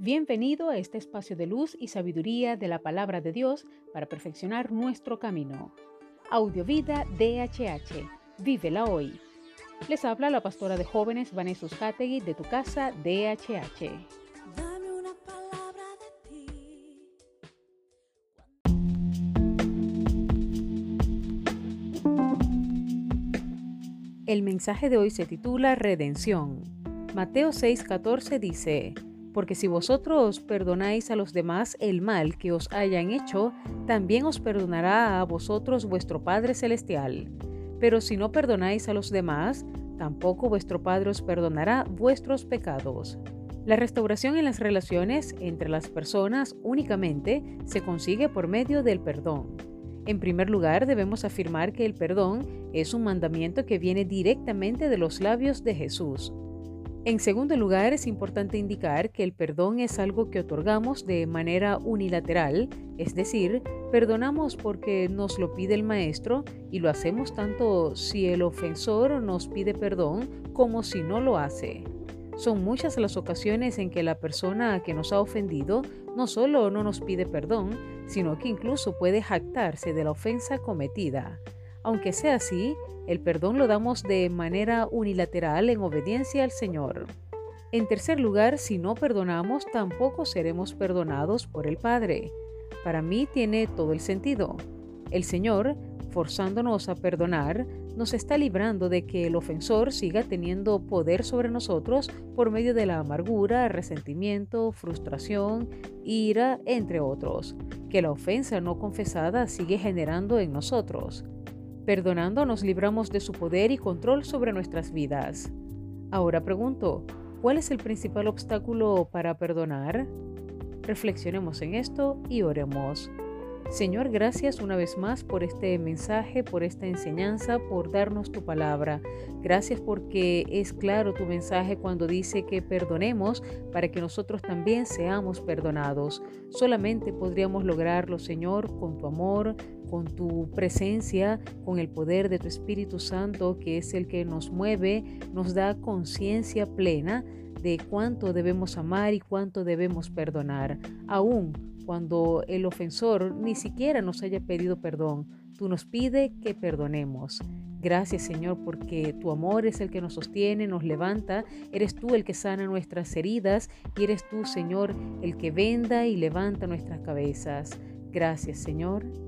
Bienvenido a este espacio de luz y sabiduría de la palabra de Dios para perfeccionar nuestro camino. Audiovida DHH. Vívela hoy. Les habla la pastora de jóvenes Vanessa Hategui de tu casa DHH. Dame una palabra de ti. El mensaje de hoy se titula Redención. Mateo 6:14 dice, Porque si vosotros perdonáis a los demás el mal que os hayan hecho, también os perdonará a vosotros vuestro Padre Celestial. Pero si no perdonáis a los demás, tampoco vuestro Padre os perdonará vuestros pecados. La restauración en las relaciones entre las personas únicamente se consigue por medio del perdón. En primer lugar, debemos afirmar que el perdón es un mandamiento que viene directamente de los labios de Jesús. En segundo lugar, es importante indicar que el perdón es algo que otorgamos de manera unilateral, es decir, perdonamos porque nos lo pide el maestro y lo hacemos tanto si el ofensor nos pide perdón como si no lo hace. Son muchas las ocasiones en que la persona que nos ha ofendido no solo no nos pide perdón, sino que incluso puede jactarse de la ofensa cometida. Aunque sea así, el perdón lo damos de manera unilateral en obediencia al Señor. En tercer lugar, si no perdonamos, tampoco seremos perdonados por el Padre. Para mí tiene todo el sentido. El Señor, forzándonos a perdonar, nos está librando de que el ofensor siga teniendo poder sobre nosotros por medio de la amargura, resentimiento, frustración, ira, entre otros, que la ofensa no confesada sigue generando en nosotros. Perdonando nos libramos de su poder y control sobre nuestras vidas. Ahora pregunto, ¿cuál es el principal obstáculo para perdonar? Reflexionemos en esto y oremos. Señor, gracias una vez más por este mensaje, por esta enseñanza, por darnos tu palabra. Gracias porque es claro tu mensaje cuando dice que perdonemos para que nosotros también seamos perdonados. Solamente podríamos lograrlo, Señor, con tu amor, con tu presencia, con el poder de tu Espíritu Santo, que es el que nos mueve, nos da conciencia plena de cuánto debemos amar y cuánto debemos perdonar, aún cuando el ofensor ni siquiera nos haya pedido perdón. Tú nos pide que perdonemos. Gracias Señor porque tu amor es el que nos sostiene, nos levanta. Eres tú el que sana nuestras heridas y eres tú Señor el que venda y levanta nuestras cabezas. Gracias Señor.